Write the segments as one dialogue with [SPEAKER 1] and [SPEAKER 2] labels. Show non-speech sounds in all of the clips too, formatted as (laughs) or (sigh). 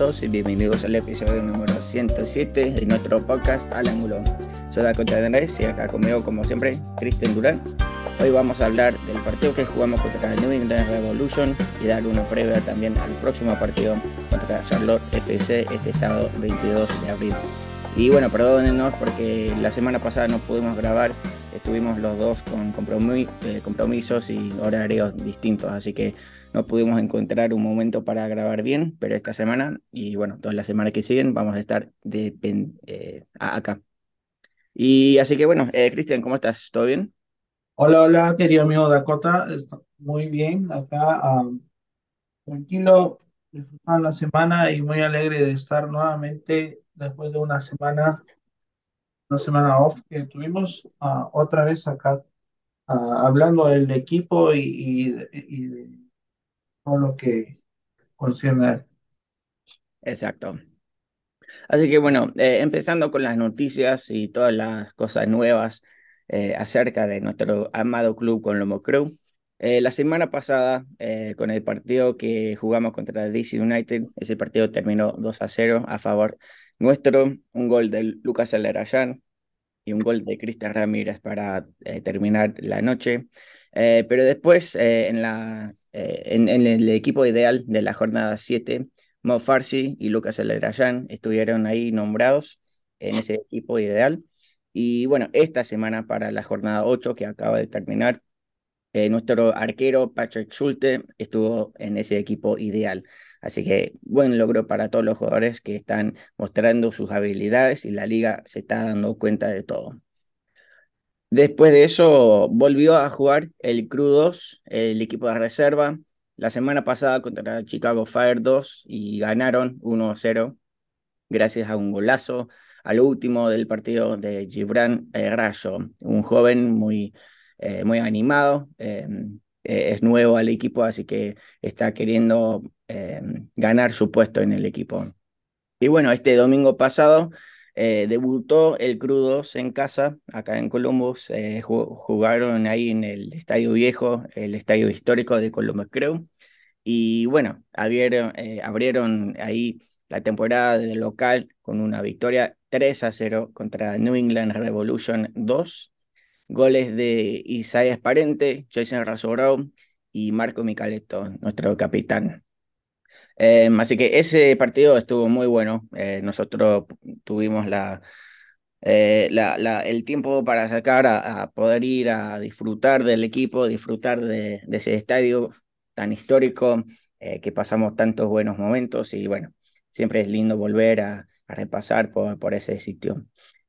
[SPEAKER 1] todos y bienvenidos al episodio número 107 de nuestro podcast Al Ángulo. Soy Dakota Andrés y acá conmigo, como siempre, Cristian Durán. Hoy vamos a hablar del partido que jugamos contra el New England Revolution y dar una previa también al próximo partido contra Charlotte FC este sábado 22 de abril. Y bueno, perdónennos porque la semana pasada no pudimos grabar, estuvimos los dos con eh, compromisos y horarios distintos, así que no pudimos encontrar un momento para grabar bien, pero esta semana y bueno, todas las semanas que siguen vamos a estar de, eh, acá. Y así que bueno, eh, Cristian, ¿cómo estás? ¿Todo bien?
[SPEAKER 2] Hola, hola, querido amigo Dakota. Muy bien, acá tranquilo, disfrutando la semana y muy alegre de estar nuevamente después de una semana, una semana off que tuvimos ah, otra vez acá ah, hablando del equipo y, y, de todo lo que concierne.
[SPEAKER 1] Exacto. Así que bueno, eh, empezando con las noticias y todas las cosas nuevas eh, acerca de nuestro amado club con Lomo Crew. Eh, la semana pasada, con el partido que jugamos contra DC United, ese partido terminó 2 a 0 a favor nuestro, un gol de Lucas Alerayán y un gol de Cristian Ramírez para terminar la noche. pero después, en, la, en, en, el equipo ideal de la jornada 7, Mo Farsi y Lucas Alerayán estuvieron ahí nombrados en ese equipo ideal. Y bueno, esta semana para la jornada 8 que acaba de terminar, eh, nuestro arquero Patrick Schulte estuvo en ese equipo ideal. Así que buen logro para todos los jugadores que están mostrando sus habilidades y la liga se está dando cuenta de todo. Después de eso volvió a jugar el Crudos, el equipo de reserva, la semana pasada contra Chicago Fire 2 y ganaron 1-0 gracias a un golazo al último del partido de Gibran eh, Rayo, un joven muy, eh, muy animado, eh, es nuevo al equipo, así que está queriendo ganar su puesto en el equipo. Y bueno, este domingo pasado debutó el Crudos en casa, acá en Columbus. jugaron ahí en el Estadio Viejo, el estadio histórico de Columbus Crew. Y bueno, abrieron, eh, ahí la temporada de local con una victoria 3 a 0 contra New England Revolution 2. Goles de Isaiah Parente, Jason Razorau y Marco Micaletto, nuestro capitán. Em, así que ese partido estuvo muy bueno. Eh, nosotros tuvimos la, eh, la, la, el tiempo para sacar a, poder ir a disfrutar del equipo, disfrutar de, de ese estadio tan histórico, eh, que pasamos tantos buenos momentos y bueno, siempre es lindo volver a, repasar por, por, ese sitio.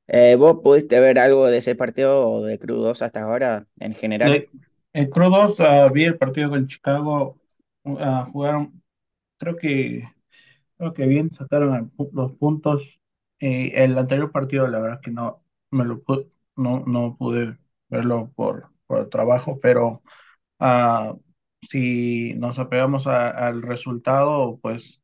[SPEAKER 1] Eh, ¿Vos pudiste ver algo de ese partido o de Crudos hasta ahora en general?
[SPEAKER 2] En Crudos uh, vi el partido con Chicago, uh, jugaron, creo que, creo que bien sacaron los puntos. El anterior partido, la verdad que no, me lo no, no pude verlo por, por trabajo, pero uh, si nos apegamos al resultado, pues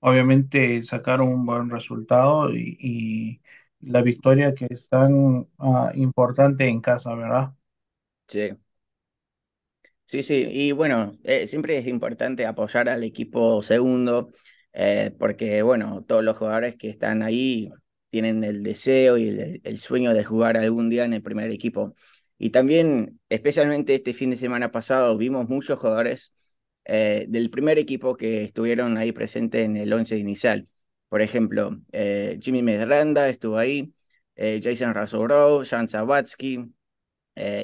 [SPEAKER 2] obviamente sacaron un buen resultado y, la victoria que es tan ah, importante en casa, ¿verdad?
[SPEAKER 1] Sí. Sí, sí, y bueno, eh, siempre es importante apoyar al equipo segundo, eh, porque bueno, todos los jugadores que están ahí tienen el deseo y el sueño de jugar algún día en el primer equipo. Y también, especialmente este fin de semana pasado, vimos muchos jugadores eh, del primer equipo que estuvieron ahí presentes en el once inicial. Por ejemplo, Jimmy Medranda estuvo ahí, Jason Razorov, Jan Sabatsky,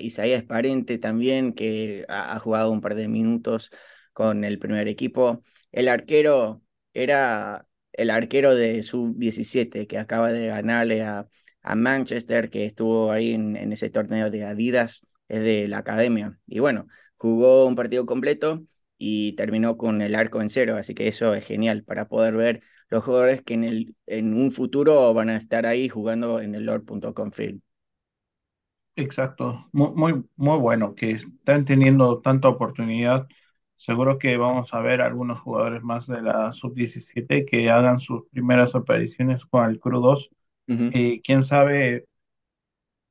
[SPEAKER 1] Isaías Parente también, que ha, jugado un par de minutos con el primer equipo. El arquero era el arquero de sub-17 que acaba de ganarle a a Manchester, que estuvo ahí en, ese torneo de Adidas, es de la academia. Y bueno, jugó un partido completo y terminó con el arco en cero, así que eso es genial para poder ver los jugadores que en, el, en un futuro van a estar ahí jugando en el Lord.com Field.
[SPEAKER 2] Exacto, muy, muy, muy bueno que están teniendo tanta oportunidad. Seguro que vamos a ver algunos jugadores más de la sub-17 que hagan sus primeras apariciones con el Cru 2 y quién sabe,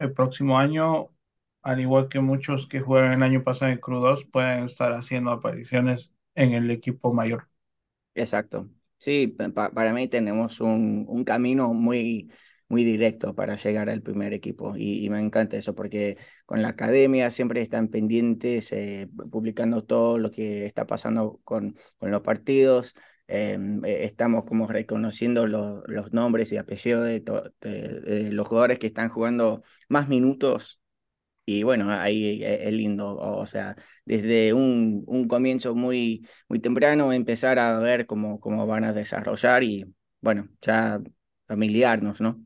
[SPEAKER 2] el próximo año, al igual que muchos que jugaron el año pasado en Crudos, pueden estar haciendo apariciones en el equipo mayor.
[SPEAKER 1] Exacto. Sí, para mí tenemos un, un, camino muy, muy directo para llegar al primer equipo y, me encanta eso porque con la academia siempre están pendientes, eh, publicando todo lo que está pasando con, con los partidos. Em, eh, estamos como reconociendo los, nombres y apellidos de, de, los jugadores que están jugando más minutos y bueno, ahí e, es lindo, o sea, desde un, un comienzo muy, muy temprano empezar a ver cómo, cómo van a desarrollar y bueno, ya familiarnos, ¿no?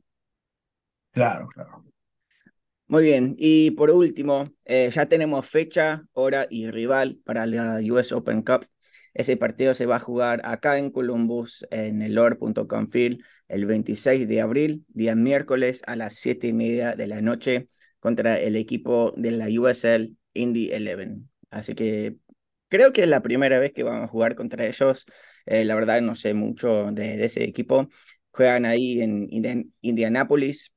[SPEAKER 2] Claro, claro.
[SPEAKER 1] Muy bien, y por último, eh, ya tenemos fecha, hora y rival para la US Open Cup. Ese partido se va a jugar acá en Columbus, en el Lord.com Field, el 26 de abril, día miércoles a las 7 y media de la noche contra el equipo de la USL Indy 11. Así que creo que es la primera vez que vamos a jugar contra ellos. Eh, la verdad no sé mucho de, ese equipo. Juegan ahí en Indianápolis,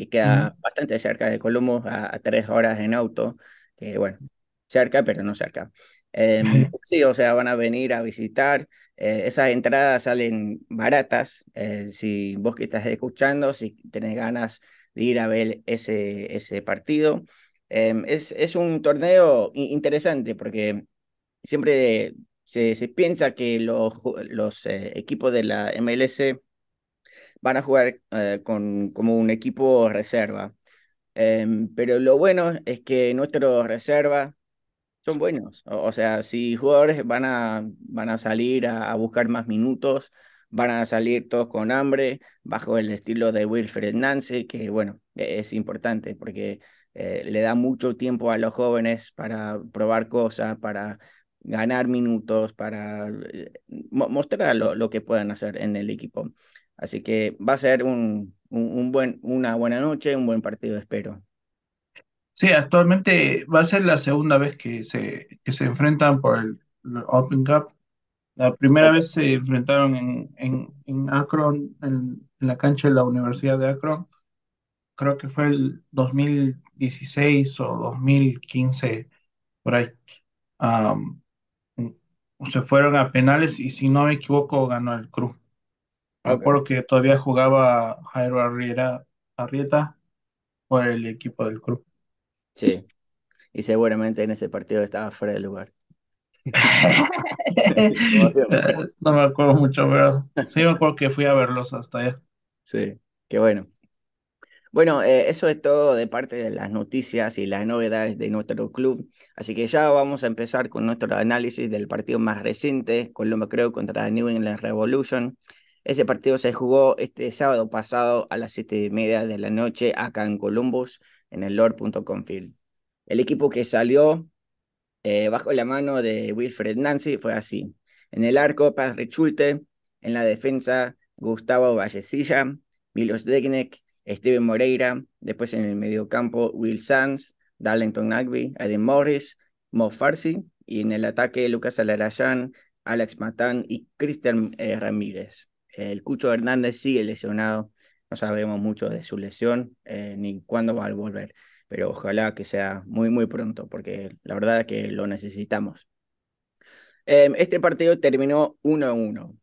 [SPEAKER 1] que queda bastante cerca de Colombo, a, tres horas en auto, que bueno, cerca, pero no cerca. Em, (laughs) sí, o sea, van a venir a visitar. Eh, esas entradas salen baratas. Eh, si vos que estás escuchando, si tenés ganas de ir a ver ese, ese partido. Em, es, es un torneo interesante porque siempre se, se piensa que los, los eh, equipos de la MLS van a jugar eh, con, como un equipo reserva. Em, pero lo bueno es que nuestros reservas son buenos. O, sea, si jugadores van a, van a salir a buscar más minutos, van a salir todos con hambre, bajo el estilo de Wilfred Nancy, que bueno, e-, es importante porque eh, le da mucho tiempo a los jóvenes para probar cosas, para ganar minutos, para eh, mostrar lo, que puedan hacer en el equipo. Así que va a ser un, un, buen, una buena noche, un buen partido, espero.
[SPEAKER 2] Sí, actualmente va a ser la segunda vez que se, que se enfrentan por el Open Cup la primera vez se enfrentaron en, en, en Akron, en, la cancha de la Universidad de Akron. Creo que fue el 2016 o 2015, por ahí. se fueron a penales y si no me equivoco ganó el Cruz. Me acuerdo que todavía jugaba Jairo Arrieta, Arrieta por el equipo del Cruz.
[SPEAKER 1] Sí, y seguramente en ese partido estaba fuera de lugar. (laughs) (laughs)
[SPEAKER 2] no me acuerdo mucho, pero sí me acuerdo que fui a verlos hasta allá.
[SPEAKER 1] Sí, qué bueno. Bueno, eh, eso es todo de parte de las noticias y las novedades de nuestro club. Así que ya vamos a empezar con nuestro análisis del partido más reciente, Colombia creo contra New England Revolution. Ese partido se jugó este sábado pasado a las siete y media de la noche acá en Columbus, en el Lord.com Field. El equipo que salió eh, bajo la mano de Wilfred Nancy fue así. En el arco, Paz Schulte. En la defensa, Gustavo Vallecilla, Milos Degnek, Steven Moreira. Después en el mediocampo, Will Sanz, Darlington Nagby, Adam Morris, Mo Farsi. Y en el ataque, Lucas Alarayán, Alex Matán y Cristian eh, Ramírez. El Cucho Hernández sigue lesionado. No sabemos mucho de su lesión eh, ni cuándo va a volver pero ojalá que sea muy, muy pronto, porque la verdad es que lo necesitamos. Em, este partido terminó 1-1.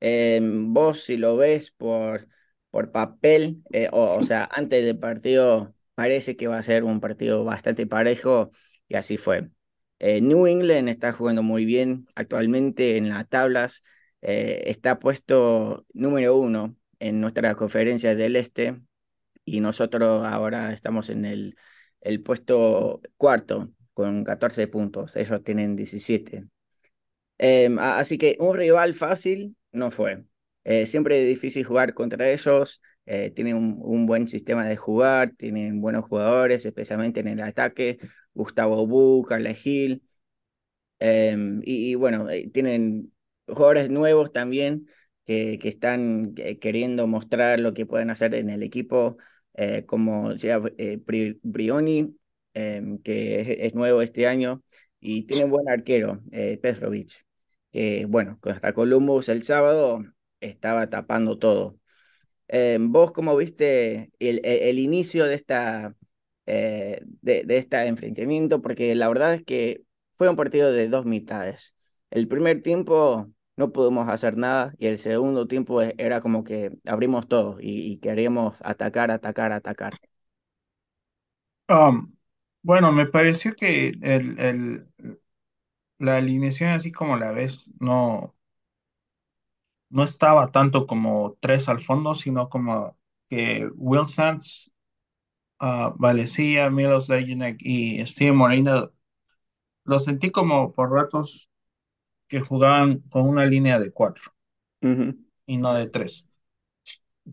[SPEAKER 1] Em, vos, si lo ves por, por papel, eh, o, sea, antes del partido, parece que va a ser un partido bastante parejo, y así fue. Eh, New England está jugando muy bien actualmente en las tablas, eh, está puesto número uno en nuestra conferencia del Este, y nosotros ahora estamos en el, el puesto cuarto con 14 puntos, ellos tienen 17. Em, así que un rival fácil no fue. Eh, siempre es difícil jugar contra ellos, eh, tienen un, buen sistema de jugar, tienen buenos jugadores, especialmente en el ataque, Gustavo Bu, Carla Gil, em, y, bueno, tienen jugadores nuevos también que, que están queriendo mostrar lo que pueden hacer en el equipo eh, como ya eh, Brioni, em, que es, nuevo este año, y tiene un buen arquero, eh, Petrovic, que bueno, contra Columbus el sábado estaba tapando todo. Em, ¿Vos cómo viste el, el, inicio de esta, de, de este enfrentamiento? Porque la verdad es que fue un partido de dos mitades. El primer tiempo no pudimos hacer nada y el segundo tiempo e- era como que abrimos todo y, queríamos atacar, atacar, atacar.
[SPEAKER 2] Um, bueno, me pareció que el, el, la alineación así como la ves no, no estaba tanto como tres al fondo, sino como que Will Sands, uh, Valecía, Milos Degenek y Steve Moreno, lo sentí como por ratos que jugaban con una línea de cuatro y no de tres.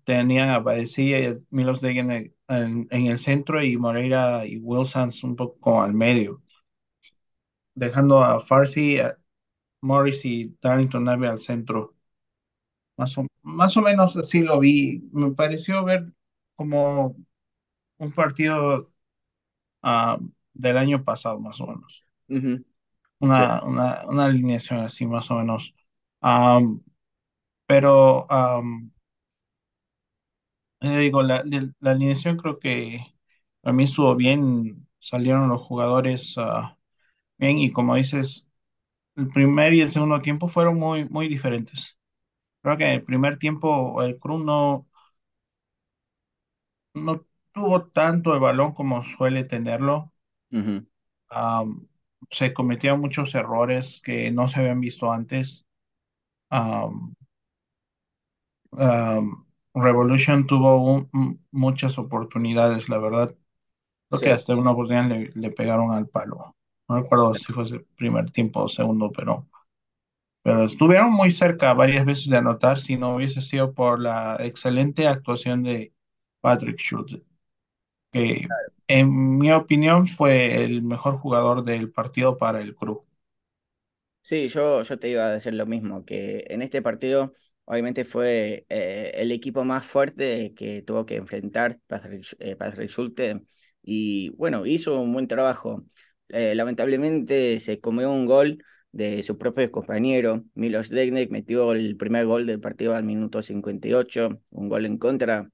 [SPEAKER 2] Tenían a Valecía y a Milos Degenek en, en el centro y Moreira y Will Sands un poco al medio, dejando a Farsi, a Morris y Darlington Nave al centro. Más o, más o menos así lo vi. Me pareció ver como un partido ah, del año pasado, más o menos. Una, una, una alineación así, más o menos. Pero, eh, digo, la, la, la alineación creo que a mí estuvo bien. Salieron los jugadores ah, bien y como dices, el primer y el segundo tiempo fueron muy, muy diferentes. Creo que en el primer tiempo el Cruz no, no tuvo tanto el balón como suele tenerlo. Se cometían muchos errores que no se habían visto antes. Revolution tuvo un- muchas oportunidades, la verdad. Creo que hasta una oportunidad le, le pegaron al palo. No recuerdo si fue el primer tiempo o segundo, pero, pero estuvieron muy cerca varias veces de anotar si no hubiese sido por la excelente actuación de Patrick Schultz. Que en mi opinión fue el mejor jugador del partido para el club.
[SPEAKER 1] Sí, yo, yo te iba a decir lo mismo, que en este partido obviamente fue eh, el equipo más fuerte que tuvo que enfrentar Patrick, eh, Patrick Schulte y bueno, hizo un buen trabajo. Eh, lamentablemente se comió un gol de su propio compañero, Milos Degenek metió el primer gol del partido al minuto 58, un gol en contra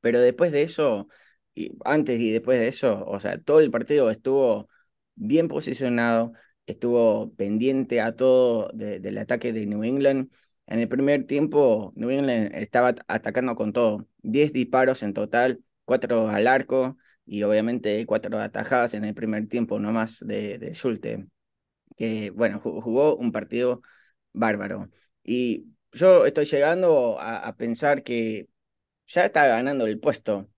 [SPEAKER 1] pero después de eso, y antes y después de eso, o sea, todo el partido estuvo bien posicionado, estuvo pendiente a todo de- del ataque de New England. En el primer tiempo, New England estaba at- atacando con todo. 10 disparos en total, 4 al arco y obviamente 4 atajadas en el primer tiempo, no más de, de Schulte, que bueno, ju- jugó un partido bárbaro. Y yo estoy llegando a, a pensar que ya está ganando el puesto,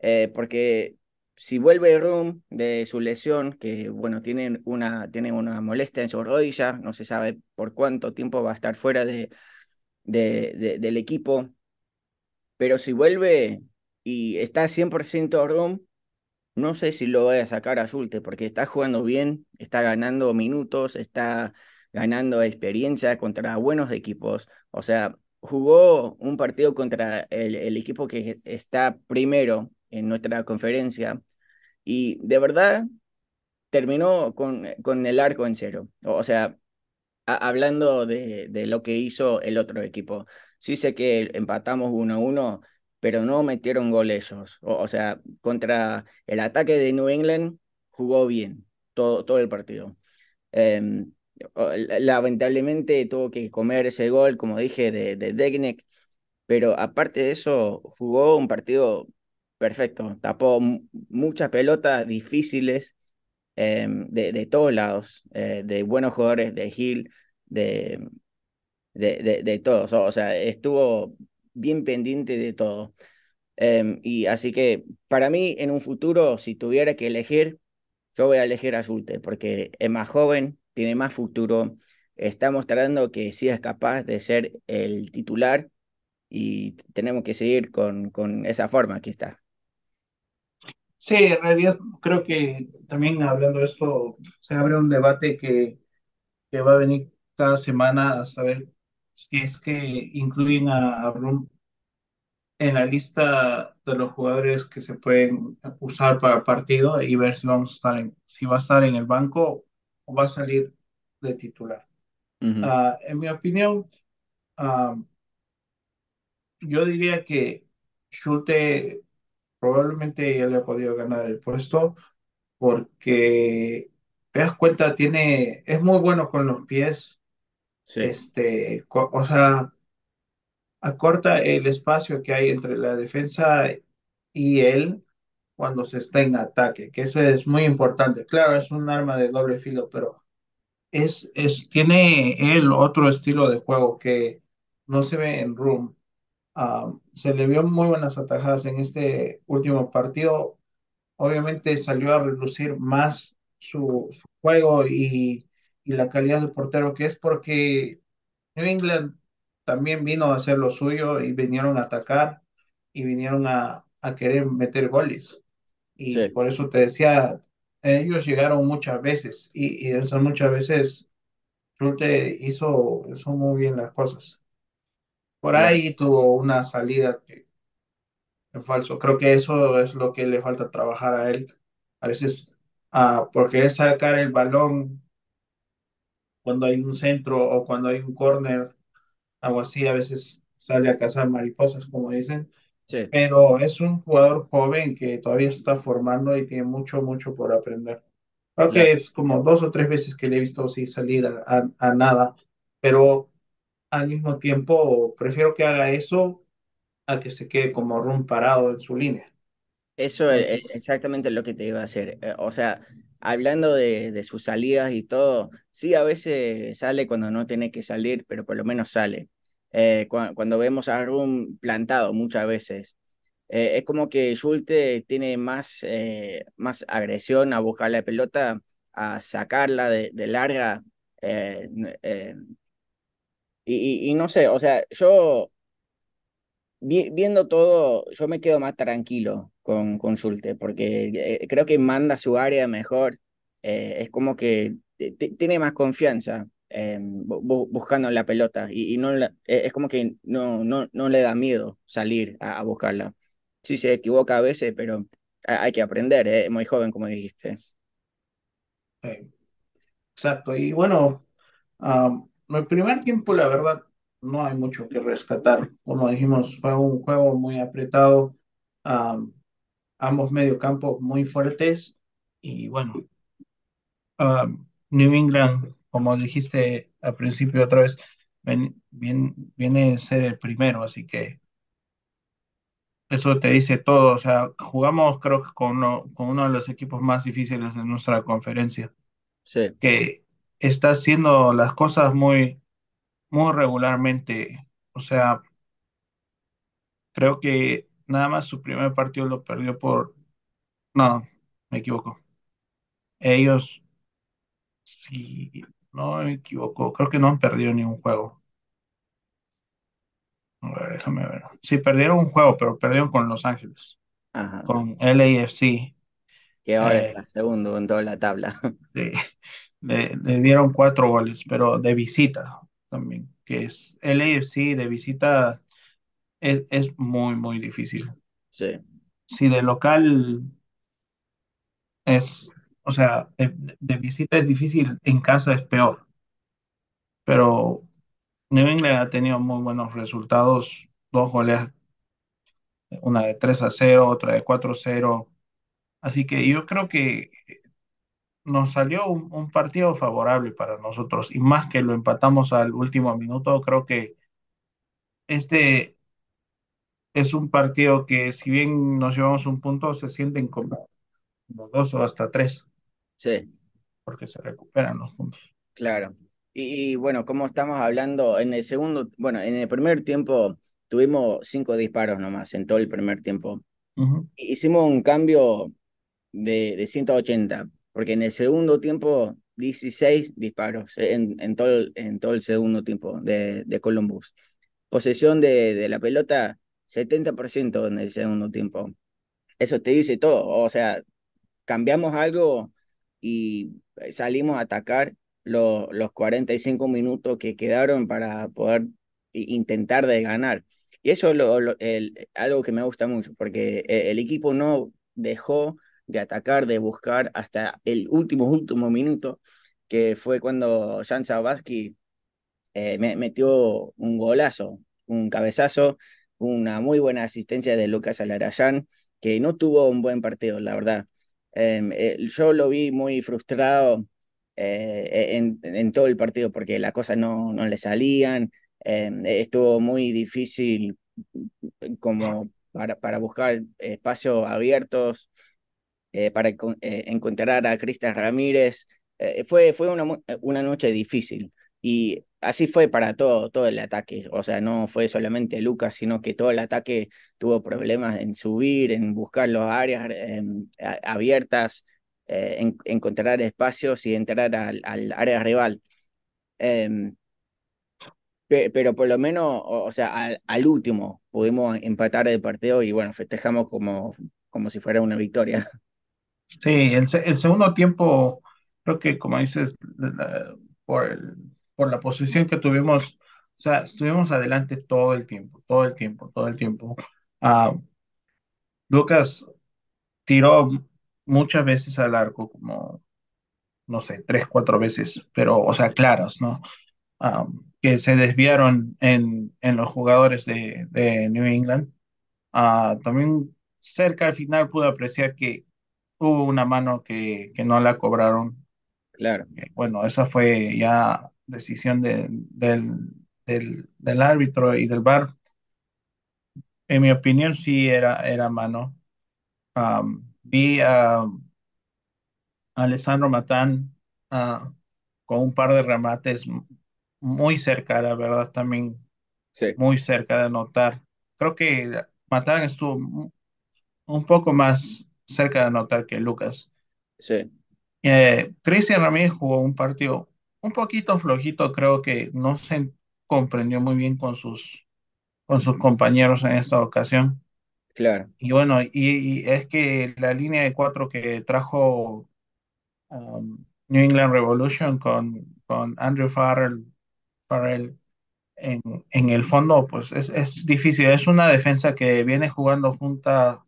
[SPEAKER 1] eh, porque si vuelve Room de su lesión, que bueno, tiene una, tiene una molestia en su rodilla, no se sabe por cuánto tiempo va a estar fuera de, de, de- del equipo, pero si vuelve y está 100% Room, no sé si lo voy a sacar a Zulte, porque está jugando bien, está ganando minutos, está ganando experiencia contra buenos equipos. O sea, jugó un partido contra el, el equipo que está primero en nuestra conferencia y de verdad terminó con, con el arco en cero. O sea, hablando de, de lo que hizo el otro equipo. Sí sé que empatamos 1 a 1, pero no metieron gol ellos. O, sea, contra el ataque de New England jugó bien todo, todo el partido. La- lamentablemente tuvo que comer ese gol, como dije, de, de Degnek, pero aparte de eso, jugó un partido perfecto. Tapó mu- muchas pelotas difíciles eh, de, de todos lados, eh, de buenos jugadores, de Hill, de, de, de, todos. O sea, estuvo bien pendiente de todo. Eh, y así que para mí, en un futuro, si tuviera que elegir, yo voy a elegir a Zulte, porque es más joven, tiene más futuro, está mostrando que sí es capaz de ser el titular y tenemos que seguir con, con esa forma que está.
[SPEAKER 2] Sí, en realidad creo que también hablando de esto, se abre un debate que, que va a venir cada semana a saber si es que incluyen a, a en la lista de los jugadores que se pueden usar para el partido y ver si vamos a estar en, si va a estar en el banco o va a salir de titular.
[SPEAKER 1] Ujú,
[SPEAKER 2] Ah, en mi opinión, ah, yo diría que Schulte probablemente ya le ha podido ganar el puesto porque te das cuenta, tiene, es muy bueno con los pies,
[SPEAKER 1] Sí,
[SPEAKER 2] este, o sea, acorta el espacio que hay entre la defensa y él cuando se está en ataque, que eso es muy importante. Claro, es un arma de doble filo, pero es, es, tiene él otro estilo de juego que no se ve en Room. Ah, se le vio muy buenas atajadas en este último partido. Obviamente salió a relucir más su, su juego y, y la calidad de portero que es porque New England también vino a hacer lo suyo y vinieron a atacar y vinieron a, a querer meter goles. Y
[SPEAKER 1] sí,
[SPEAKER 2] por eso te decía, ellos llegaron muchas veces y, y muchas veces Schulte hizo, hizo muy bien las cosas. Por ahí tuvo una salida que es falso. Creo que eso es lo que le falta trabajar a él. A veces, ah, porque es sacar el balón cuando hay un centro o cuando hay un córner, algo así, a veces sale a cazar mariposas, como dicen.
[SPEAKER 1] Sí,
[SPEAKER 2] Pero es un jugador joven que todavía está formando y tiene mucho, mucho por aprender. Creo que es como dos o tres veces que le he visto sí salir a, a- a nada, pero al mismo tiempo prefiero que haga eso a que se quede como rum parado en su línea.
[SPEAKER 1] Eso es es
[SPEAKER 2] Entonces,
[SPEAKER 1] exactamente lo que te iba a hacer. Eh, O sea, hablando de, de sus salidas y todo, sí, a veces sale cuando no tiene que salir, pero por lo menos sale. Eh, cua- cuando vemos a Rum plantado muchas veces, eh, es como que Schulte tiene más, eh, más agresión a buscar la pelota, a sacarla de, de larga. Eh, eh, y, y- y no sé, o sea, yo vi- viendo todo, yo me quedo más tranquilo con, con Schulte, porque eh, creo que manda su área mejor. eh, es como que tiene más confianza eh, bu- bu- buscando la pelota y, y no la- eh, es como que no, no, no le da miedo salir a, a buscarla. Sí se equivoca a veces, pero ha- hay que aprender, eh, muy joven, como dijiste.
[SPEAKER 2] eh, exacto. Y bueno, am, el primer tiempo, la verdad, no hay mucho que rescatar. Como dijimos, fue un juego muy apretado, am, ambos mediocampos muy fuertes y bueno, New England, como dijiste al principio otra vez, ven- bien- viene a ser el primero, así que eso te dice todo. O sea, jugamos creo que con uno, con uno de los equipos más difíciles de nuestra conferencia,
[SPEAKER 1] Sí,
[SPEAKER 2] que está haciendo las cosas muy, muy regularmente. O sea, creo que nada más su primer partido lo perdió por... No, me equivoco. Ellos, sí, no me equivoco, creo que no han perdido ni un juego. A ver, déjame ver. Sí, perdieron un juego, pero perdieron con Los Ángeles,
[SPEAKER 1] ajá.
[SPEAKER 2] con LAFC.
[SPEAKER 1] Que ahora
[SPEAKER 2] Eh,
[SPEAKER 1] está segundo en toda la tabla.
[SPEAKER 2] le, le- le dieron cuatro goles, pero de visita también, que es LAFC de visita es, es muy, muy difícil.
[SPEAKER 1] Sí,
[SPEAKER 2] Si de local es, o sea, de, de visita es difícil, en casa es peor, pero New England ha tenido muy buenos resultados, dos goles, una de 3 a cero otra de 4 a 0, así que yo creo que nos salió un, un partido favorable para nosotros y más que lo empatamos al último minuto, creo que este es un partido que si bien nos llevamos un punto, se sienten como, como dos o hasta tres,
[SPEAKER 1] sí.
[SPEAKER 2] porque se recuperan los puntos.
[SPEAKER 1] Claro. Y, y, bueno, como estamos hablando, en el segundo, bueno, en el primer tiempo tuvimos cinco disparos nomás, en todo el primer tiempo. Hicimos un cambio de, de 180 porque en el segundo tiempo 16 disparos en, en todo, el- en todo el segundo tiempo de, de Columbus. Posesión de, de la pelota, 70% en el segundo tiempo. Eso te dice todo, o sea, cambiamos algo y salimos a atacar lo- los 45 minutos que quedaron para poder intentar de ganar. Y eso es lo- lo- el- algo que me gusta mucho, porque e- el equipo no dejó de atacar, de buscar hasta el último, último minuto, que fue cuando Jan Sabaski eh, me, metió un golazo, un cabezazo, una muy buena asistencia de Lucas Alarayán, que no tuvo un buen partido, la verdad. Eh, eh, yo lo vi muy frustrado eh, en, en, todo el partido porque las cosas no, no le salían. Eh, estuvo muy difícil como para, para buscar espacios abiertos, eh, para encontrar a Cristian Ramírez. fue fue una, una noche difícil y así fue para todo, todo el ataque. O sea, no fue solamente Lucas, sino que todo el ataque tuvo problemas en subir, en buscar las áreas em, abiertas, eh, en, encontrar espacios y entrar al, al área rival. Em, pero por lo menos, o, sea, al, al, último pudimos empatar el partido y bueno, festejamos como, como si fuera una victoria. (laughs)
[SPEAKER 2] Sí, el, el segundo tiempo, creo que como dices, por el por la posición que tuvimos, o sea, estuvimos adelante todo el tiempo, todo el tiempo, todo el tiempo. Ah, Lucas tiró muchas veces al arco, como, no sé, tres, cuatro veces, pero, o sea, claras, ¿no? Ah, que se desviaron en, en los jugadores de, de New England. Ah, también cerca al final pude apreciar que hubo una mano que, que no la cobraron.
[SPEAKER 1] Claro.
[SPEAKER 2] Bueno, esa fue ya decisión de, del, del, del, árbitro y del VAR. En mi opinión, sí era, era mano. Um, vi a, Alessandro Matán uh, con un par de remates muy cerca, la verdad, también
[SPEAKER 1] sí.
[SPEAKER 2] muy cerca de anotar. Creo que Matán estuvo un poco más cerca de anotar que Lucas.
[SPEAKER 1] Sí.
[SPEAKER 2] Eh, Cristian Ramírez jugó un partido un poquito flojito, creo que no se comprendió muy bien con sus, con sus compañeros en esta ocasión.
[SPEAKER 1] Claro.
[SPEAKER 2] Y bueno, y, es que la línea de cuatro que trajo um, New England Revolution con, con Andrew Farrell, Farrell en, en el fondo, pues es, es difícil. Es una defensa que viene jugando junta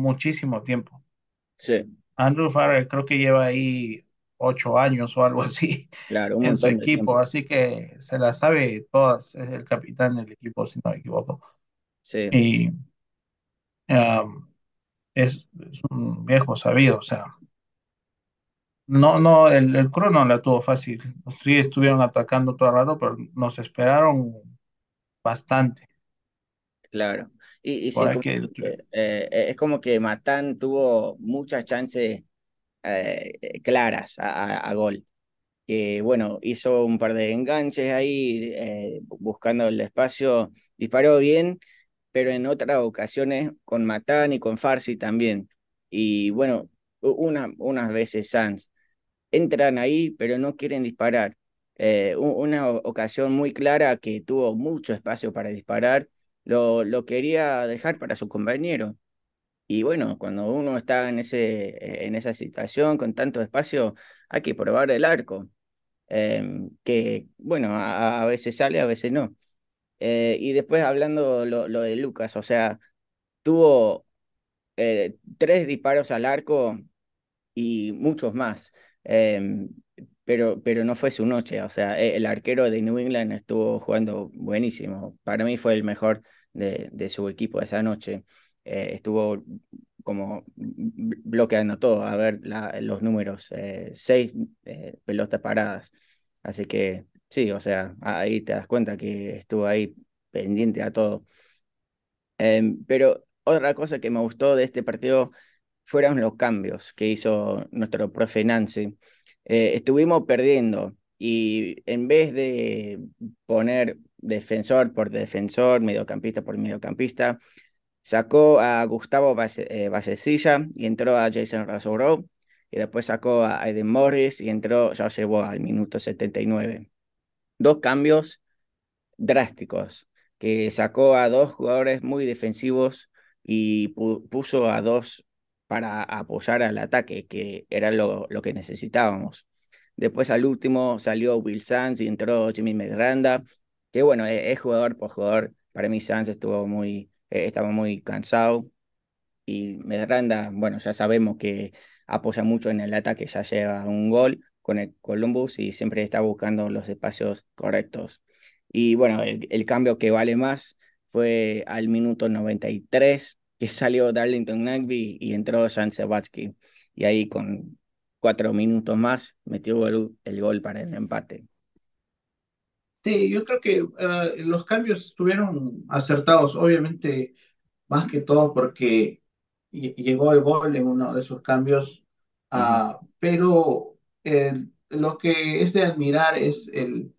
[SPEAKER 2] muchísimo tiempo.
[SPEAKER 1] Sí.
[SPEAKER 2] Andrew Farrell creo que lleva ahí ocho años o algo así
[SPEAKER 1] claro, un
[SPEAKER 2] en su equipo,
[SPEAKER 1] tiempo.
[SPEAKER 2] así que se la sabe todas, es el capitán del equipo, si no me equivoco.
[SPEAKER 1] Sí.
[SPEAKER 2] Y um, es, es un viejo sabido, o sea, no, no, el, el crono la tuvo fácil. Sí estuvieron atacando todo el rato, pero nos esperaron bastante.
[SPEAKER 1] Claro. Y, y sí,
[SPEAKER 2] Por ahí
[SPEAKER 1] como
[SPEAKER 2] que-
[SPEAKER 1] que, eh, eh, es como que Matán tuvo muchas chances eh, eh, claras a, a- a gol. Que bueno, hizo un par de enganches ahí, eh, bu- buscando el espacio, disparó bien, pero en otras ocasiones con Matán y con Farsi también. Y bueno, una, unas veces Sanz entran ahí, pero no quieren disparar. Eh, una ocasión muy clara que tuvo mucho espacio para disparar, lo, lo quería dejar para su compañero. Y bueno, cuando uno está en ese, en esa situación con tanto espacio, hay que probar el arco, em, que bueno, a, veces sale, a veces no. Eh, y después hablando lo, lo de Lucas, o sea, tuvo eh, tres disparos al arco y muchos más. Pero, pero no fue su noche, o sea, e- el arquero de New England estuvo jugando buenísimo. Para mí fue el mejor de, de su equipo esa noche. Eh, estuvo como bloqueando todo, a ver la- los números, eh, seis eh, pelotas paradas. Así que sí, o sea, ahí te das cuenta que estuvo ahí pendiente a todo. Em, pero otra cosa que me gustó de este partido fueron los cambios que hizo nuestro profe Nancy. Eh, estuvimos perdiendo y en vez de poner defensor por defensor, mediocampista por mediocampista, sacó a Gustavo eh, Vallecilla y entró a Jason Razoró y después sacó a Aiden Morris y entró ya llegó al minuto 79. Dos cambios drásticos, que sacó a dos jugadores muy defensivos y pu- puso a dos para apoyar al ataque, que era lo, lo que necesitábamos. Después al último salió Will Sanz y entró Jimmy Medranda, que bueno, es, es jugador por jugador. Para mí Sanz estuvo muy, eh, estaba muy cansado y Medranda, bueno, ya sabemos que apoya mucho en el ataque, ya lleva un gol con el Columbus y siempre está buscando los espacios correctos. Y bueno, el, el cambio que vale más fue al minuto 93, que salió Darlington Nagby y entró Jan Sabatsky. Y ahí con, cuatro minutos más, metió el, el gol para el empate.
[SPEAKER 2] Sí, yo creo que eh, los cambios estuvieron acertados, obviamente, más que todo porque lle- llegó el gol en uno de esos cambios, ah, pero eh, lo que es de admirar es el,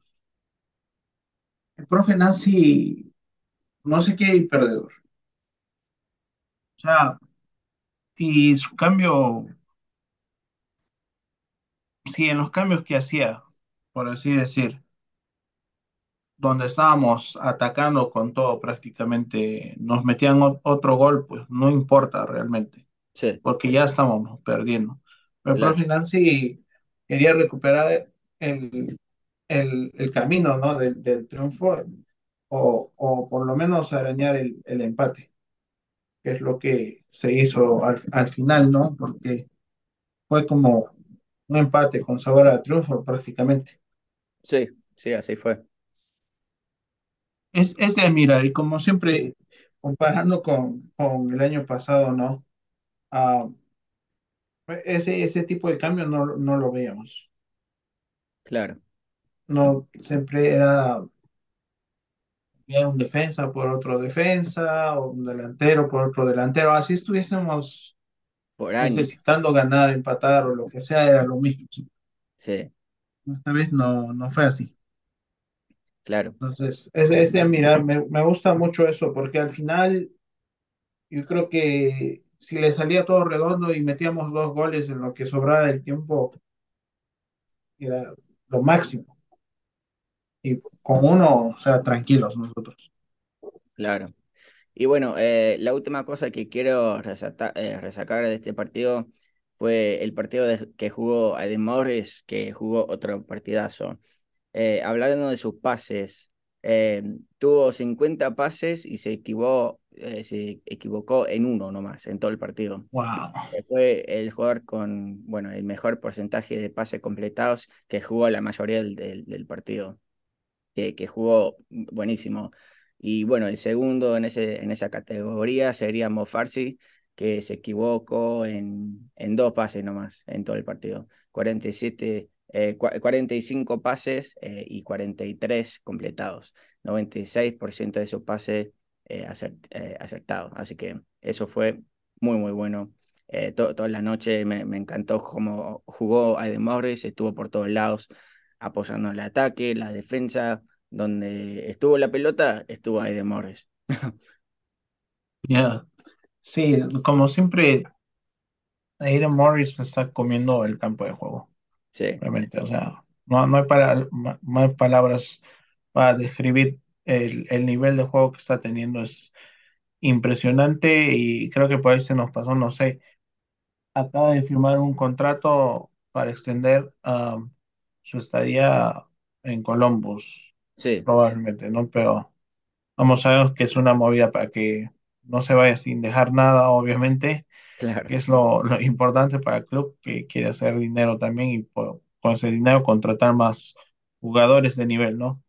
[SPEAKER 2] el profe Nancy, no sé qué perdedor. O sea, si su cambio, si en los cambios que hacía, por así decir, donde estábamos atacando con todo prácticamente, nos metían o- otro gol, pues no importa realmente,
[SPEAKER 1] Sí,
[SPEAKER 2] porque ya estábamos perdiendo. Pero el
[SPEAKER 1] claro,
[SPEAKER 2] profe Nancy quería recuperar el, el, el camino, ¿no? del, del triunfo o, o por lo menos arañar el, el empate, que es lo que se hizo al, al final, ¿no? Porque fue como un empate con sabor a triunfo prácticamente.
[SPEAKER 1] sí, sí, así fue.
[SPEAKER 2] Es, es de admirar y como siempre, comparando con, con el año pasado, ¿no? Ah, ese, ese tipo de cambio no, no lo veíamos.
[SPEAKER 1] Claro,
[SPEAKER 2] No, siempre era bien un defensa por otro defensa, o un delantero por otro delantero. Así estuviésemos
[SPEAKER 1] por
[SPEAKER 2] necesitando ganar, empatar o lo que sea, era lo mismo.
[SPEAKER 1] Sí,
[SPEAKER 2] Esta vez no, no fue así.
[SPEAKER 1] claro,
[SPEAKER 2] Entonces, es, es de admirar, me, me gusta mucho eso, porque al final yo creo que si le salía todo redondo y metíamos dos goles en lo que sobraba del tiempo, era lo máximo. Y con uno, o sea, tranquilos nosotros.
[SPEAKER 1] claro. Y bueno, eh, la última cosa que quiero resata- eh, resacar de este partido fue el partido de- que jugó Aiden Morris, que jugó otro partidazo. Eh, hablando de sus pases, eh, tuvo 50 pases y se equivocó, eh, se equivocó en uno nomás, en todo el partido.
[SPEAKER 2] Wow.
[SPEAKER 1] Fue el jugador con, bueno, el mejor porcentaje de pases completados que jugó la mayoría del, del del partido que, jugó buenísimo. Y bueno, el segundo en, ese, en esa categoría sería Mo Farsi, que se equivocó en, en dos pases nomás en todo el partido. 47, eh, cua- 45 pases eh, y 43 completados. 96% de esos pases eh, eh, acertados. Así que eso fue muy, muy bueno. Eh, to- toda la noche me, me encantó cómo jugó Aiden Morris, estuvo por todos lados apoyando el ataque, la defensa, donde estuvo la pelota, estuvo ahí de Morris.
[SPEAKER 2] Ya. Sí, como siempre, Aiden Morris está comiendo el campo de juego,
[SPEAKER 1] Sí,
[SPEAKER 2] realmente. O sea, no, no hay para, hay palabras para describir el, el nivel de juego que está teniendo. Es impresionante y creo que por ahí se nos pasó, no sé, acaba de firmar un contrato para extender um, su estadía en Columbus,
[SPEAKER 1] sí,
[SPEAKER 2] probablemente, ¿no? Pero vamos a ver que es una movida para que no se vaya sin dejar nada, obviamente,
[SPEAKER 1] claro,
[SPEAKER 2] que es lo, lo importante para el club que quiere hacer dinero también y por- con ese dinero contratar más jugadores de nivel, ¿no?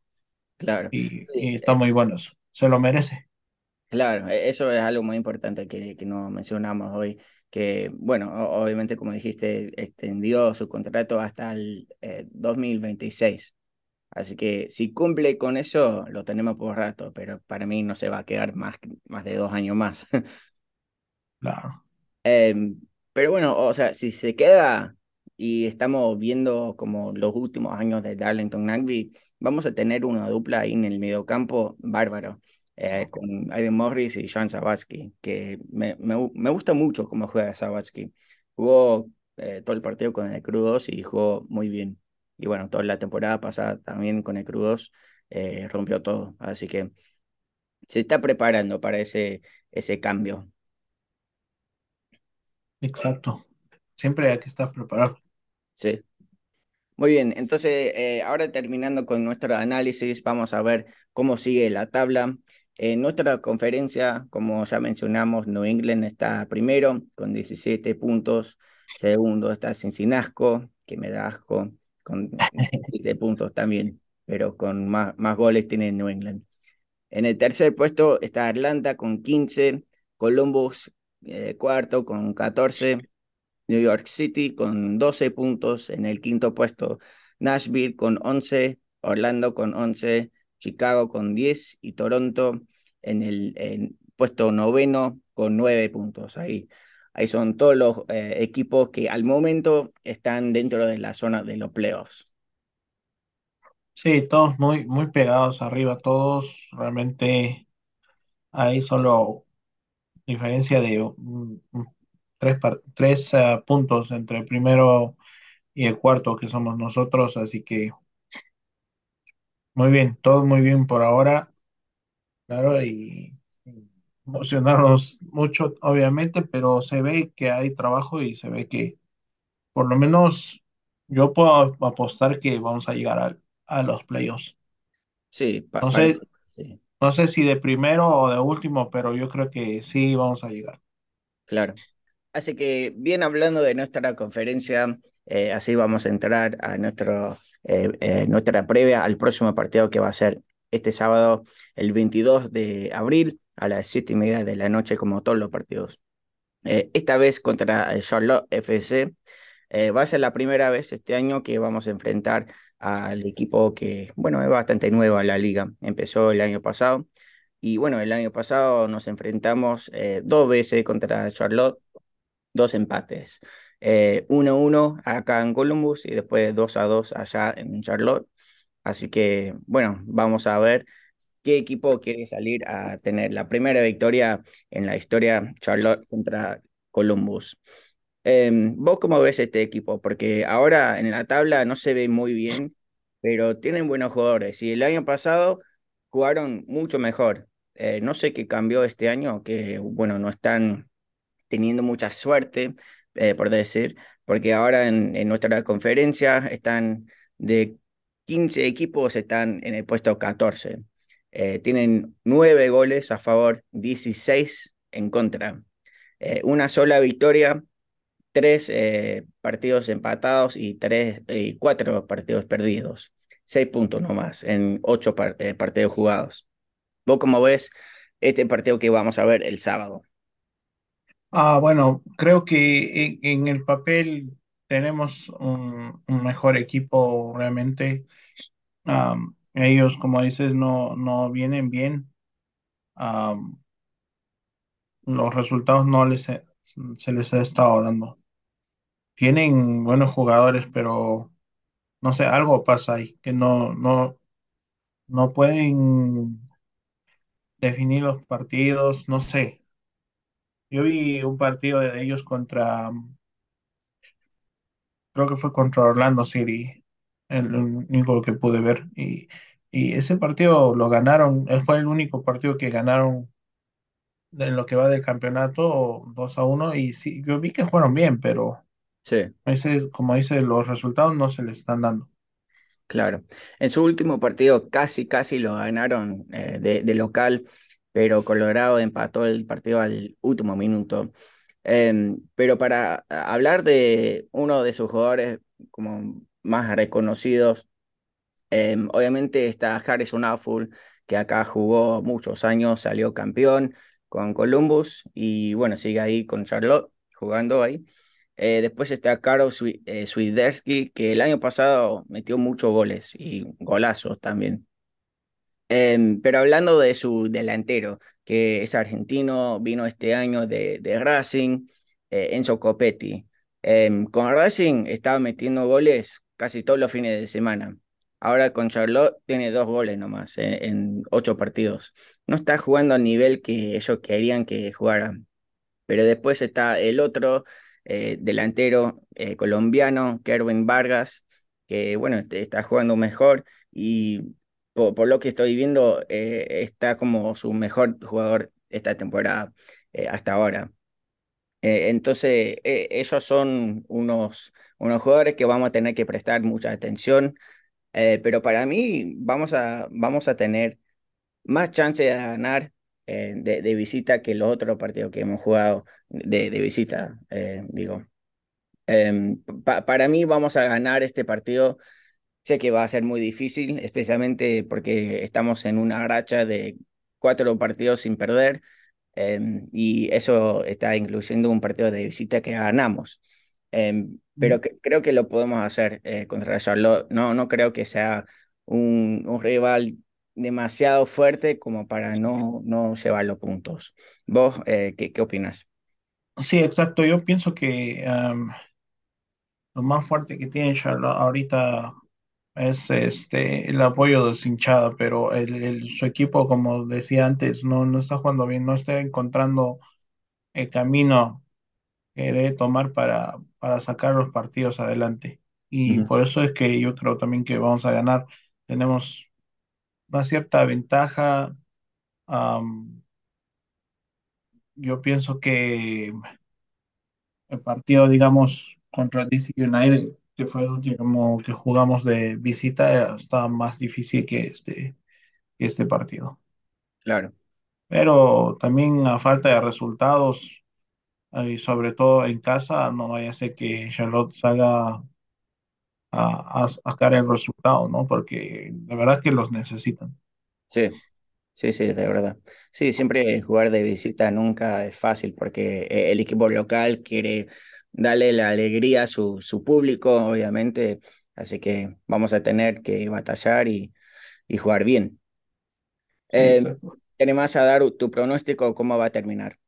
[SPEAKER 1] claro.
[SPEAKER 2] Y, y está
[SPEAKER 1] eh,
[SPEAKER 2] muy bueno eso, se lo merece.
[SPEAKER 1] claro, e- eso es algo muy importante que, que no mencionamos hoy, que, bueno, obviamente, como dijiste, extendió su contrato hasta el eh, 2026. Así que si cumple con eso, lo tenemos por rato, pero para mí no se va a quedar más, más de dos años más. (laughs)
[SPEAKER 2] Claro,
[SPEAKER 1] Em, pero bueno, o sea, si se queda y estamos viendo como los últimos años de Darlington Nagby, vamos a tener una dupla ahí en el mediocampo bárbaro, eh, con Aiden Morris y Sean Sabatsky, que me, me, me gusta mucho cómo juega Sabatsky. Jugó eh, todo el partido con el Crudos y jugó muy bien. Y bueno, toda la temporada pasada también con el Crudos eh, rompió todo. Así que se está preparando para ese, ese cambio.
[SPEAKER 2] exacto. Siempre hay que estar preparado.
[SPEAKER 1] Sí. Muy bien, entonces eh, ahora terminando con nuestro análisis, vamos a ver cómo sigue la tabla. En nuestra conferencia, como ya mencionamos, New England está primero con 17 puntos, segundo está Cincinnati, que me da asco, con 17 puntos también, pero con más, más goles tiene New England. En el tercer puesto está Atlanta con 15, Columbus eh, cuarto con 14, New York City con 12 puntos en el quinto puesto, Nashville con 11, Orlando con 11, Chicago con 10 y Toronto en el puesto noveno con 9 puntos. Ahí, ahí son todos los eh, equipos que al momento están dentro de la zona de los playoffs.
[SPEAKER 2] Sí, todos muy, muy pegados arriba, todos realmente hay solo diferencia de tres, tres eh, puntos entre el primero y el cuarto que somos nosotros, así que muy bien, todo muy bien por ahora, claro, y emocionarnos mucho, obviamente, pero se ve que hay trabajo y se ve que por lo menos yo puedo apostar que vamos a llegar a, a los playoffs.
[SPEAKER 1] Sí,
[SPEAKER 2] no sé, no sé si de primero o de último, pero yo creo que sí vamos a llegar.
[SPEAKER 1] Claro. Así que, bien hablando de nuestra conferencia, eh, así vamos a entrar a nuestro, eh, eh, nuestra previa al próximo partido que va a ser este sábado, el 22 de abril, a las siete y media de la noche, como todos los partidos. esta vez contra el Charlotte FC. va a ser la primera vez este año que vamos a enfrentar al equipo que, bueno, es bastante nuevo en la liga. Empezó el año pasado. Y bueno, el año pasado nos enfrentamos dos veces contra Charlotte, dos empates. 1-1 eh, acá en Columbus y después 2-2 allá en Charlotte. Así que, bueno, vamos a ver qué equipo quiere salir a tener la primera victoria en la historia Charlotte contra Columbus. Em, ¿Vos cómo ves este equipo? Porque ahora en la tabla no se ve muy bien, pero tienen buenos jugadores y el año pasado jugaron mucho mejor. Eh, no sé qué cambió este año, que bueno, no están teniendo mucha suerte, eh, por decir, porque ahora en, nuestra conferencia están de 15 equipos, están en el puesto 14. Eh, tienen 9 goles a favor, 16 en contra. Eh, una sola victoria, 3 partidos empatados y, 3, y 4 partidos perdidos. 6 puntos nomás en 8 partidos jugados. ¿Vos cómo ves este partido que vamos a ver el sábado?
[SPEAKER 2] Ah, bueno, creo que en, el papel tenemos un, mejor equipo realmente. ellos, como dices, no, no vienen bien. los resultados no les se les ha estado dando. Tienen buenos jugadores, pero no sé, algo pasa ahí, que no, no, no pueden definir los partidos, no sé. Yo vi un partido de ellos contra, creo que fue contra Orlando City, el único que pude ver. Y, y ese partido lo ganaron, fue el único partido que ganaron en lo que va del campeonato 2 a 1. Y sí, yo vi que fueron bien, pero
[SPEAKER 1] sí.
[SPEAKER 2] ese, como dice, los resultados no se les están dando.
[SPEAKER 1] Claro. En su último partido casi, casi lo ganaron eh, de, de, local pero Colorado empató el partido al último minuto. Em, pero para hablar de uno de sus jugadores como más reconocidos, em, obviamente está Harrison Afful, que acá jugó muchos años, salió campeón con Columbus y bueno, sigue ahí con Charlotte jugando ahí. Eh, después está Karol Swiderski, que el año pasado metió muchos goles y golazos también. Em, pero hablando de su delantero, que es argentino, vino este año de, de Racing, eh, Enzo Copetti. Em, con Racing estaba metiendo goles casi todos los fines de semana. Ahora con Charlotte tiene dos goles nomás eh, en ocho partidos. No está jugando al nivel que ellos querían que jugara. Pero después está el otro eh, delantero colombiano, Kerwin Vargas, que bueno, este, está jugando mejor y por, lo que estoy viendo, eh, está como su mejor jugador esta temporada eh, hasta ahora. Eh, entonces, ellos son unos, unos jugadores que vamos a tener que prestar mucha atención, pero para mí vamos a, vamos a tener más chance de ganar de, visita que los otros partidos que hemos jugado de, de visita, digo. Em, para mí vamos a ganar este partido Sé que va a ser muy difícil, especialmente porque estamos en una racha de cuatro partidos sin perder em, y eso está incluyendo un partido de visita que ganamos. em, pero creo que lo podemos hacer eh, contra Charlotte. No, no creo que sea un, un, rival demasiado fuerte como para no, no llevar los puntos. ¿Vos eh, ¿qué, qué opinas?
[SPEAKER 2] Sí, exacto. Yo pienso que lo más fuerte que tiene Charlotte ahorita es este el apoyo de su hinchada, pero el, el- su equipo, como decía antes, no, no está jugando bien, no está encontrando el camino que debe tomar para, para sacar los partidos adelante. Y por eso es que yo creo también que vamos a ganar. Tenemos una cierta ventaja. am, yo pienso que el partido, digamos, contra DC United, que fue el último que jugamos de visita, era- estaba más difícil que este, que este partido.
[SPEAKER 1] Claro,
[SPEAKER 2] Pero también a falta de resultados, eh, y sobre todo en casa, no vaya a ser que Charlotte salga a, a sacar el resultado, ¿no? Porque de verdad que los necesitan.
[SPEAKER 1] sí, sí, sí, de verdad. Sí, siempre jugar de visita nunca es fácil porque eh, el equipo local quiere darle la alegría a su, su público, obviamente, así que vamos a tener que batallar y, y jugar bien. Eh,
[SPEAKER 2] exacto.
[SPEAKER 1] ¿te animás a dar tu pronóstico cómo va a terminar?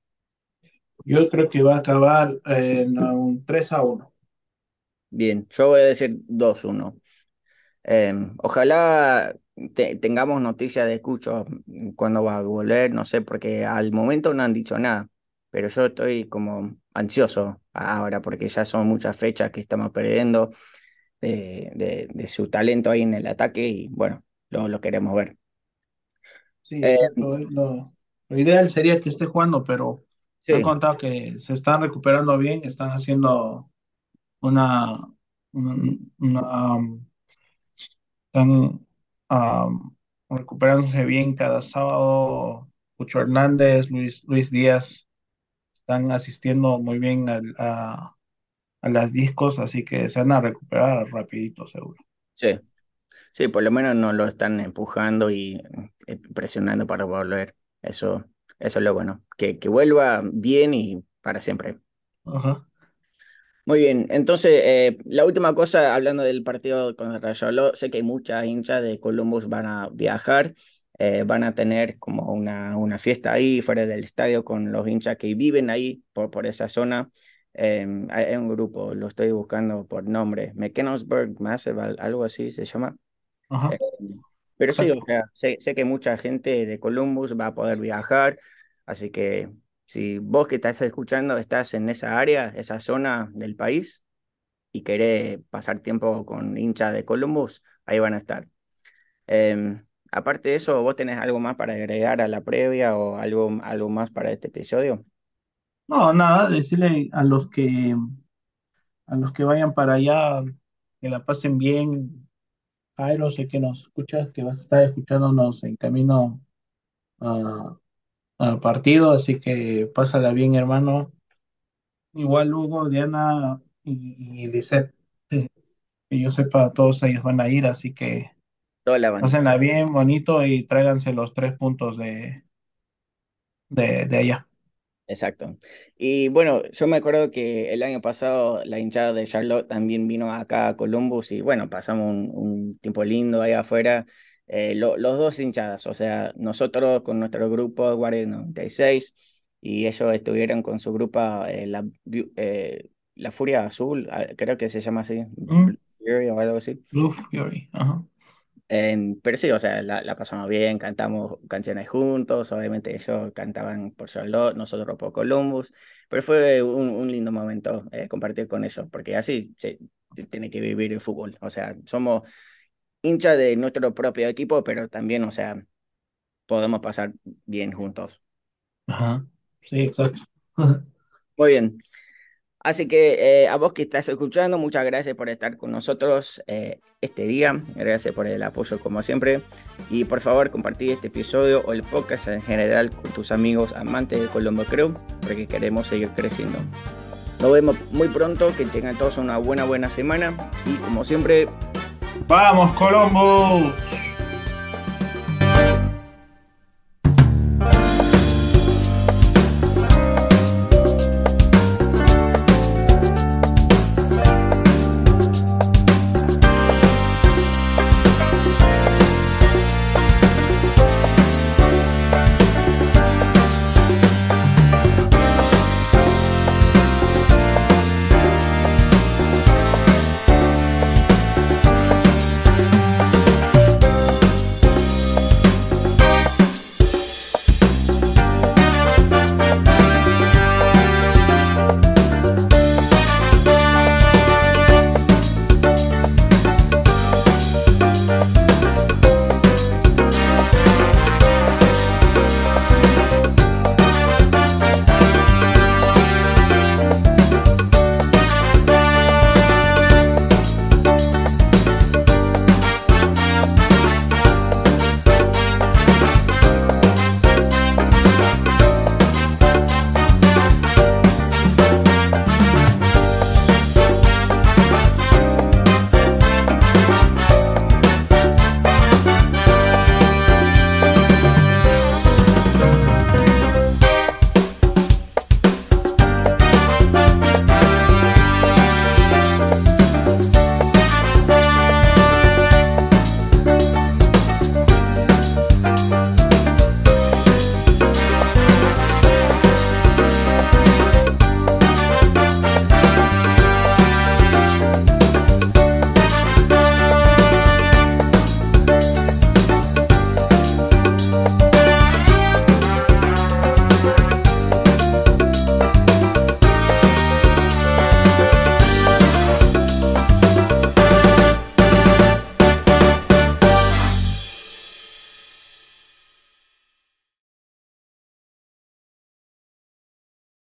[SPEAKER 2] Yo creo que va a acabar en un 3 a uno.
[SPEAKER 1] Bien, yo voy a decir dos uno. Em, ojalá te- tengamos noticias de Cucho cuándo va a volver, no sé, porque al momento no han dicho nada, pero yo estoy como ansioso ahora porque ya son muchas fechas que estamos perdiendo de, de, de su talento ahí en el ataque y bueno, lo, lo queremos ver.
[SPEAKER 2] Sí,
[SPEAKER 1] Eh,
[SPEAKER 2] eh, Lo, lo ideal sería que esté jugando, pero
[SPEAKER 1] sí,
[SPEAKER 2] contado que se están recuperando bien, están haciendo una, una, una, um, están um, recuperándose bien cada sábado. Pucho Hernández, Luis, Luis Díaz están asistiendo muy bien al- a, a las discos, así que se van a recuperar rapidito, seguro.
[SPEAKER 1] sí, sí, por lo menos nos lo están empujando y eh, presionando para volver. Eso, eso es lo bueno, que, que vuelva bien y para siempre.
[SPEAKER 2] Ajá,
[SPEAKER 1] Muy bien, entonces eh, la última cosa, hablando del partido contra Charlotte, sé que muchas hinchas de Columbus van a viajar, eh, van a tener como una, una fiesta ahí fuera del estadio con los hinchas que viven ahí por, por esa zona. Eh, hay un grupo, lo estoy buscando por nombre, McKennansburg Massive, al- algo así se llama. Eh,
[SPEAKER 2] ajá,
[SPEAKER 1] pero sí, o sea, sé, sé que mucha gente de Columbus va a poder viajar, así que si vos que estás escuchando estás en esa área, esa zona del país y querés pasar tiempo con hinchas de Columbus, ahí van a estar. Em, aparte de eso, ¿vos tenés algo más para agregar a la previa o algo, algo más para este episodio?
[SPEAKER 2] No, nada, decirle a los que a los que vayan para allá que la pasen bien. Jairo, sé que nos escuchas, que vas a estar escuchándonos en camino a- partido, así que pásala bien, hermano. Igual Hugo, Diana y, y Lisette, que yo sepa, todos ellos van a ir, así que
[SPEAKER 1] Toda la banda.
[SPEAKER 2] pásenla bien, bonito y tráiganse los tres puntos de, de, de allá.
[SPEAKER 1] Exacto. Y bueno, yo me acuerdo que el año pasado la hinchada de Charlotte también vino acá a Columbus y bueno, pasamos un, un tiempo lindo ahí afuera. Eh, lo- los dos hinchadas, o sea, nosotros con nuestro grupo Guardia 96 y ellos estuvieron con su grupo eh, la, eh, la Furia Azul, ah, creo que se llama así,
[SPEAKER 2] Mm,
[SPEAKER 1] Blue Fury o algo así.
[SPEAKER 2] Blue Fury, ajá.
[SPEAKER 1] Em, pero sí, o sea, la, la pasamos bien, cantamos canciones juntos, obviamente ellos cantaban por Charlotte, nosotros por Columbus, pero fue un, un lindo momento eh, compartir con ellos, porque así se tiene que vivir el fútbol, o sea, somos hinchas de nuestro propio equipo, pero también, o sea, podemos pasar bien juntos.
[SPEAKER 2] Ajá, sí, exacto.
[SPEAKER 1] Muy bien, Así que eh, a vos que estás escuchando, muchas gracias por estar con nosotros eh, este día. Gracias por el apoyo como siempre. Y por favor, compartí este episodio o el podcast en general con tus amigos amantes de Colombo Crew, porque queremos seguir creciendo. Nos vemos muy pronto, que tengan todos una buena, buena semana. Y como siempre,
[SPEAKER 2] ¡Vamos, Columbus!